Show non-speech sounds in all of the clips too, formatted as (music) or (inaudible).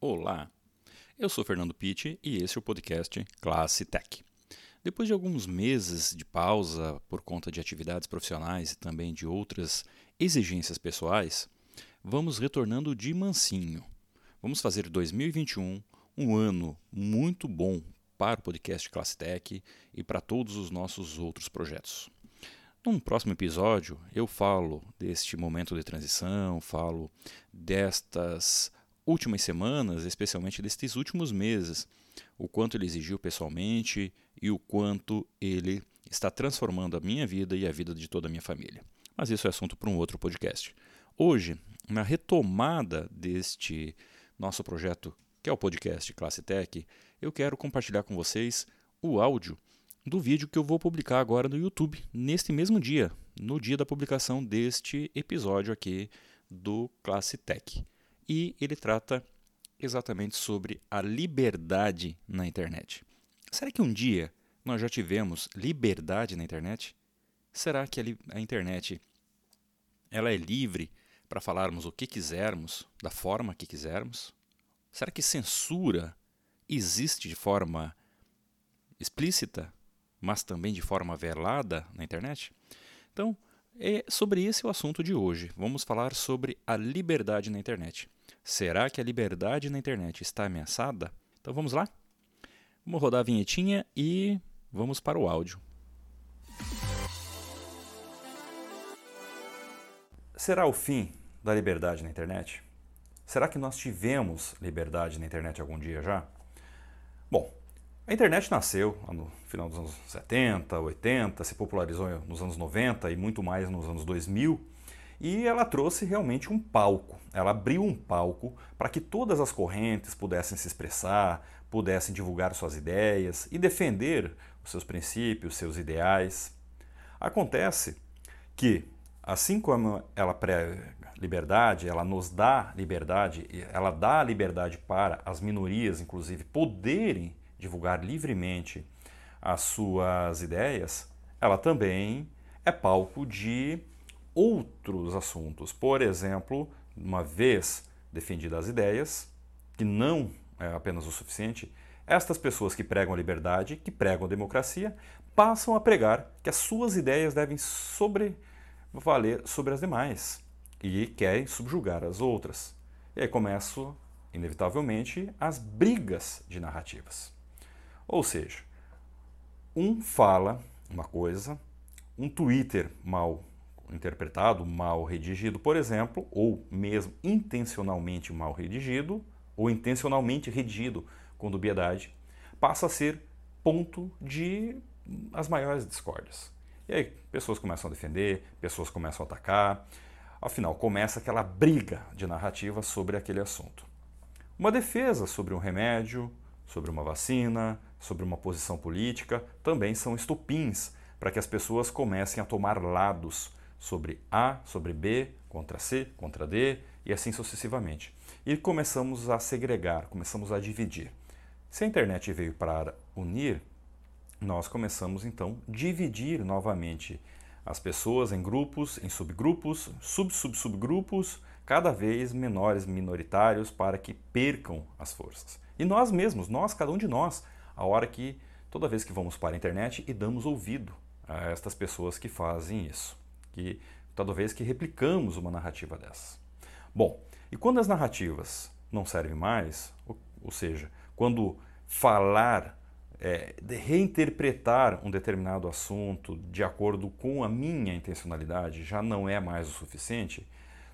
Olá, eu sou Fernando Pitti e esse é o podcast Classe Tech. Depois de alguns meses de pausa por conta de atividades profissionais e também de outras exigências pessoais, vamos retornando de mansinho. Vamos fazer 2021 um ano muito bom para o podcast Classe Tech e para todos os nossos outros projetos. Num próximo episódio, eu falo deste momento de transição, falo destas últimas semanas, especialmente destes últimos meses, o quanto ele exigiu pessoalmente e o quanto ele está transformando a minha vida e a vida de toda a minha família. Mas isso é assunto para um outro podcast. Hoje, na retomada deste nosso projeto, que é o podcast Classe Tech, eu quero compartilhar com vocês o áudio do vídeo que eu vou publicar agora no YouTube, neste mesmo dia, no dia da publicação deste episódio aqui do Classe Tech e ele trata exatamente sobre a liberdade na internet. Será que um dia nós já tivemos liberdade na internet? Será que a, internet ela é livre para falarmos o que quisermos, da forma que quisermos? Será que censura existe de forma explícita, mas também de forma velada na internet? Então, é sobre esse o assunto de hoje. Vamos falar sobre a liberdade na internet. Será que a liberdade na internet está ameaçada? Então vamos lá? Vamos rodar a vinhetinha e vamos para o áudio. Será o fim da liberdade na internet? Será que nós tivemos liberdade na internet algum dia já? Bom, a internet nasceu no final dos anos 70, 80, se popularizou nos anos 90 e muito mais nos anos 2000 e ela trouxe realmente um palco. Ela abriu um palco para que todas as correntes pudessem se expressar, pudessem divulgar suas ideias e defender os seus princípios, seus ideais. Acontece que, assim como ela prega liberdade, ela nos dá liberdade, ela dá liberdade para as minorias, inclusive, poderem divulgar livremente as suas ideias, ela também é palco de outros assuntos. Por exemplo, uma vez defendidas as ideias, que não é apenas o suficiente, estas pessoas que pregam a liberdade, que pregam a democracia, passam a pregar que as suas ideias devem sobrevaler sobre as demais e querem subjugar as outras. E aí começam, inevitavelmente, as brigas de narrativas. Ou seja, um fala uma coisa, um Twitter mal interpretado, mal redigido, por exemplo, ou mesmo intencionalmente mal redigido, ou intencionalmente redigido com dubiedade, passa a ser ponto de as maiores discórdias. E aí pessoas começam a defender, pessoas começam a atacar, afinal começa aquela briga de narrativa sobre aquele assunto. Uma defesa sobre um remédio, sobre uma vacina, sobre uma posição política, também são estupins para que as pessoas comecem a tomar lados sobre A, sobre B, contra C, contra D e assim sucessivamente. E começamos a segregar, começamos a dividir. Se a internet veio para unir, nós começamos então a dividir novamente as pessoas em grupos, em subgrupos, sub-sub-subgrupos, cada vez menores, minoritários, para que percam as forças. E nós mesmos, nós, cada um de nós, a hora que, toda vez que vamos para a internet e damos ouvido a estas pessoas que fazem isso que toda vez que replicamos uma narrativa dessa. Bom, e quando as narrativas não servem mais, ou, ou seja, quando falar, é, reinterpretar um determinado assunto de acordo com a minha intencionalidade já não é mais o suficiente,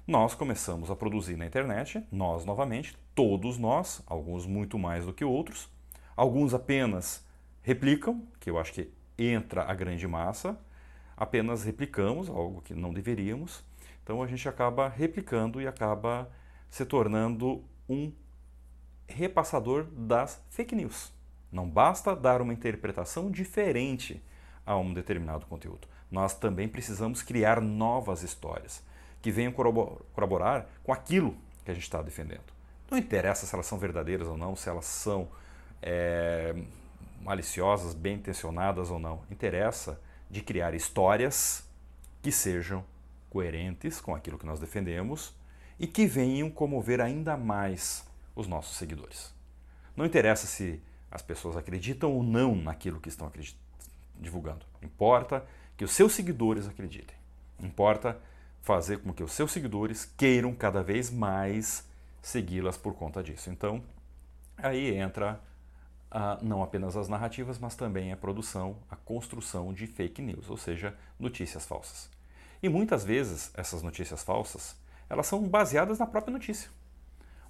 nós começamos a produzir na internet, nós novamente, todos nós, alguns muito mais do que outros, alguns apenas replicam, que eu acho que entra a grande massa, apenas replicamos algo que não deveríamos. Então a gente acaba replicando e acaba se tornando um repassador das fake news. Não basta dar uma interpretação diferente a um determinado conteúdo. Nós também precisamos criar novas histórias que venham corroborar com aquilo que a gente está defendendo. Não interessa se elas são verdadeiras ou não, se elas são é, maliciosas, bem intencionadas ou não. Interessa de criar histórias que sejam coerentes com aquilo que nós defendemos e que venham comover ainda mais os nossos seguidores. Não interessa se as pessoas acreditam ou não naquilo que estão divulgando. Importa que os seus seguidores acreditem. Importa fazer com que os seus seguidores queiram cada vez mais segui-las por conta disso. Então, aí entra não apenas as narrativas, mas também a produção, a construção de fake news, ou seja, notícias falsas. E muitas vezes essas notícias falsas, elas são baseadas na própria notícia.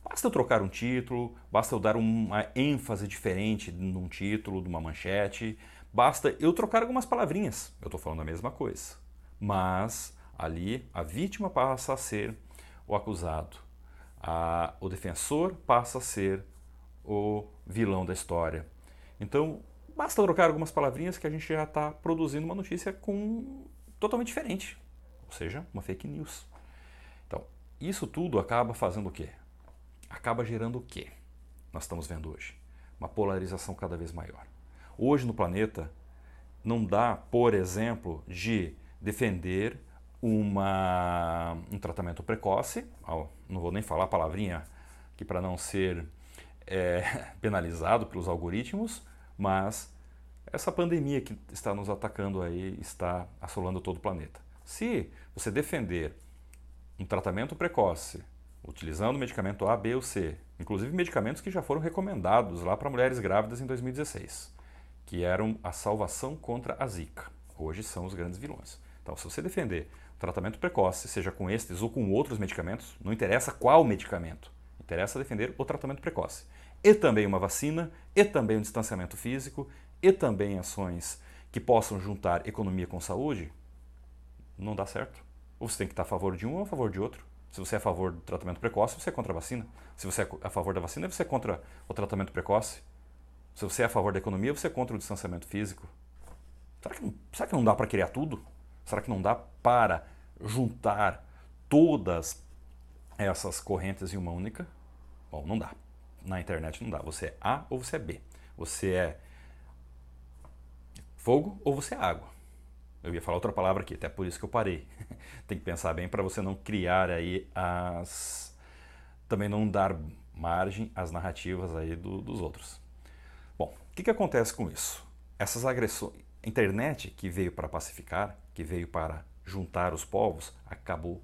Basta eu trocar um título, basta eu dar uma ênfase diferente num título, de uma manchete, basta eu trocar algumas palavrinhas. Eu estou falando a mesma coisa. Mas ali a vítima passa a ser o acusado, a, o defensor passa a ser o vilão da história. Então, basta trocar algumas palavrinhas que a gente já está produzindo uma notícia com totalmente diferente, ou seja, uma fake news. Então, isso tudo acaba fazendo o quê? acaba gerando o quê? Nós estamos vendo hoje uma polarização cada vez maior. Hoje no planeta não dá, por exemplo, de defender uma, um tratamento precoce, não vou nem falar a palavrinha aqui para não ser é, (laughs) penalizado pelos algoritmos, mas essa pandemia que está nos atacando aí está assolando todo o planeta. Se você defender um tratamento precoce utilizando medicamento A, B ou C, inclusive medicamentos que já foram recomendados lá para mulheres grávidas em 2016, que eram a salvação contra a Zika. Hoje são os grandes vilões. Então, se você defender tratamento precoce, seja com estes ou com outros medicamentos, não interessa qual medicamento, interessa defender o tratamento precoce. E também uma vacina, e também um distanciamento físico, e também ações que possam juntar economia com saúde, não dá certo. Ou você tem que estar a favor de um ou a favor de outro. Se você é a favor do tratamento precoce, você é contra a vacina. Se você é a favor da vacina, você é contra o tratamento precoce. Se você é a favor da economia, você é contra o distanciamento físico. Será que não, será que não dá para criar tudo? Será que não dá para juntar todas essas correntes em uma única? Bom, não dá. Na internet não dá. Você é A ou você é B. Você é fogo ou você é água. Eu ia falar outra palavra aqui, até por isso que eu parei. (laughs) Tem que pensar bem para você não criar aí as. também não dar margem às narrativas aí do, dos outros. Bom, o que, que acontece com isso? Essas agressões. A internet que veio para pacificar, que veio para juntar os povos, acabou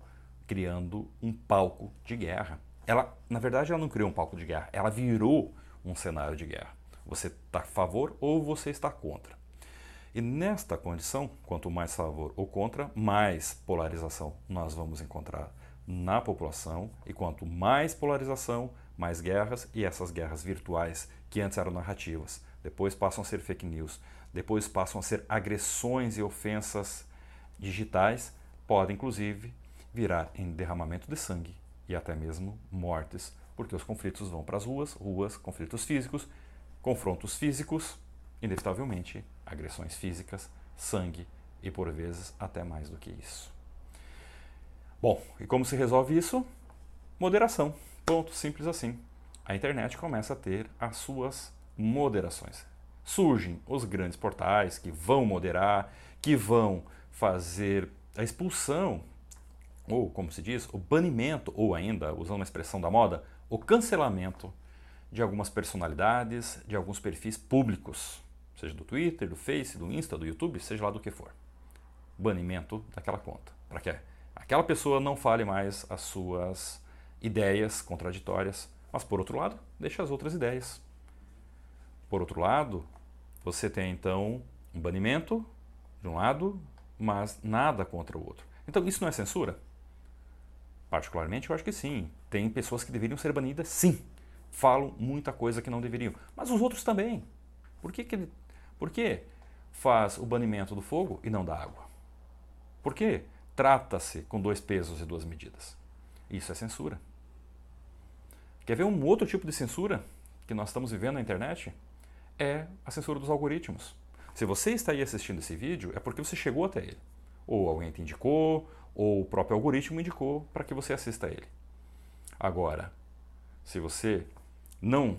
criando um palco de guerra. Ela, na verdade, ela não criou um palco de guerra, ela virou um cenário de guerra. Você está a favor ou você está contra. E nesta condição, quanto mais favor ou contra, mais polarização nós vamos encontrar na população, e quanto mais polarização, mais guerras, e essas guerras virtuais, que antes eram narrativas, depois passam a ser fake news, depois passam a ser agressões e ofensas digitais, podem inclusive virar em derramamento de sangue e até mesmo mortes, porque os conflitos vão para as ruas, ruas, conflitos físicos, confrontos físicos, inevitavelmente agressões físicas, sangue e por vezes até mais do que isso. Bom, e como se resolve isso? Moderação. Ponto, simples assim. A internet começa a ter as suas moderações. Surgem os grandes portais que vão moderar, que vão fazer a expulsão, ou como se diz, o banimento, ou ainda, usando a expressão da moda, o cancelamento de algumas personalidades, de alguns perfis públicos seja do Twitter, do Face, do Insta, do YouTube, seja lá do que for. Banimento daquela conta. Para que aquela pessoa não fale mais as suas ideias contraditórias, mas por outro lado, deixa as outras ideias. Por outro lado, você tem então um banimento de um lado, mas nada contra o outro. Então isso não é censura? Particularmente eu acho que sim. Tem pessoas que deveriam ser banidas, sim. Falam muita coisa que não deveriam. Mas os outros também. Por que, que por que faz o banimento do fogo e não da água? Por que trata-se com dois pesos e duas medidas? Isso é censura. Quer ver um outro tipo de censura que nós estamos vivendo na internet? É a censura dos algoritmos. Se você está aí assistindo esse vídeo, é porque você chegou até ele. Ou alguém te indicou, ou o próprio algoritmo indicou para que você assista a ele. Agora, se você não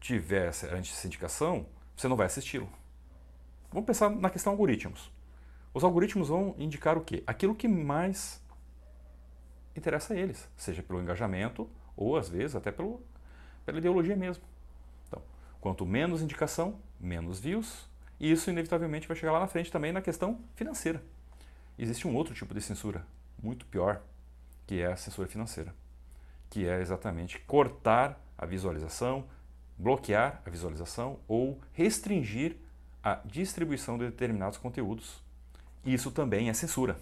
tivesse essa indicação, você não vai assisti-lo. Vamos pensar na questão algoritmos. Os algoritmos vão indicar o quê? Aquilo que mais interessa a eles, seja pelo engajamento ou às vezes até pelo pela ideologia mesmo. Então, quanto menos indicação, menos views, e isso inevitavelmente vai chegar lá na frente também na questão financeira. Existe um outro tipo de censura, muito pior, que é a censura financeira, que é exatamente cortar a visualização, bloquear a visualização ou restringir a distribuição de determinados conteúdos. Isso também é censura.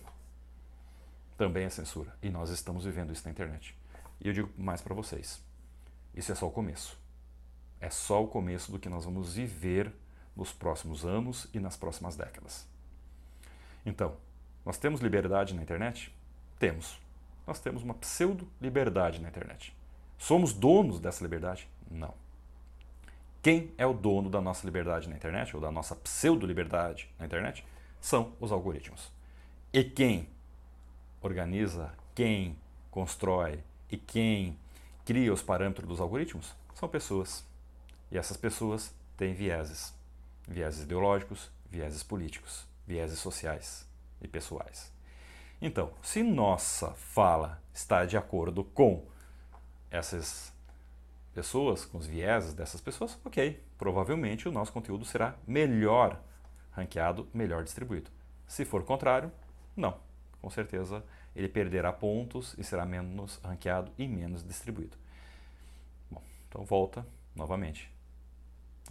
Também é censura. E nós estamos vivendo isso na internet. E eu digo mais para vocês: isso é só o começo. É só o começo do que nós vamos viver nos próximos anos e nas próximas décadas. Então, nós temos liberdade na internet? Temos. Nós temos uma pseudo-liberdade na internet. Somos donos dessa liberdade? Não. Quem é o dono da nossa liberdade na internet, ou da nossa pseudo-liberdade na internet? São os algoritmos. E quem organiza, quem constrói e quem cria os parâmetros dos algoritmos são pessoas. E essas pessoas têm vieses vieses ideológicos, vieses políticos, vieses sociais e pessoais. Então, se nossa fala está de acordo com essas pessoas, com os vieses dessas pessoas, ok, provavelmente o nosso conteúdo será melhor ranqueado, melhor distribuído. Se for contrário, não. Com certeza ele perderá pontos e será menos ranqueado e menos distribuído. Bom, então volta novamente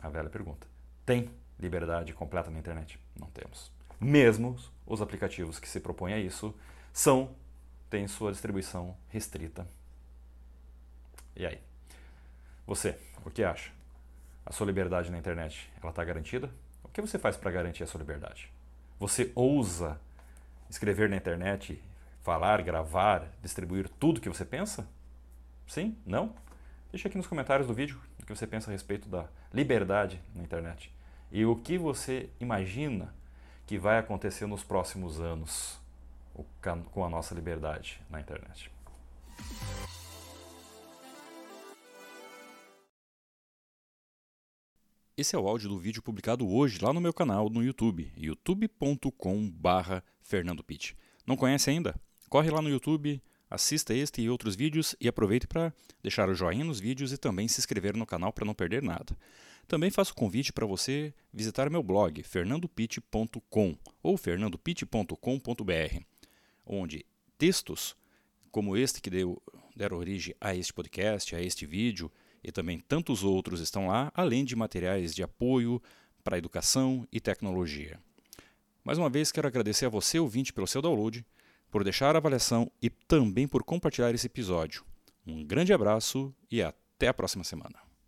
a velha pergunta. Tem liberdade completa na internet? Não temos. Mesmo os aplicativos que se propõem a isso são têm sua distribuição restrita. E aí? Você, o que acha? A sua liberdade na internet, ela está garantida? O que você faz para garantir a sua liberdade? Você ousa escrever na internet, falar, gravar, distribuir tudo que você pensa? Sim? Não? Deixa aqui nos comentários do vídeo o que você pensa a respeito da liberdade na internet. E o que você imagina que vai acontecer nos próximos anos com a nossa liberdade na internet? Esse é o áudio do vídeo publicado hoje lá no meu canal no YouTube, youtube.com/barra Fernando Pitt. Não conhece ainda? Corre lá no YouTube, assista este e outros vídeos e aproveite para deixar o joinha nos vídeos e também se inscrever no canal para não perder nada. Também faço convite para você visitar meu blog fernandopit.com ou fernandopit.com.br, onde textos como este que deu, deram origem a este podcast, a este vídeo e também tantos outros estão lá, além de materiais de apoio para educação e tecnologia. Mais uma vez quero agradecer a você, ouvinte, pelo seu download, por deixar a avaliação e também por compartilhar esse episódio. Um grande abraço e até a próxima semana.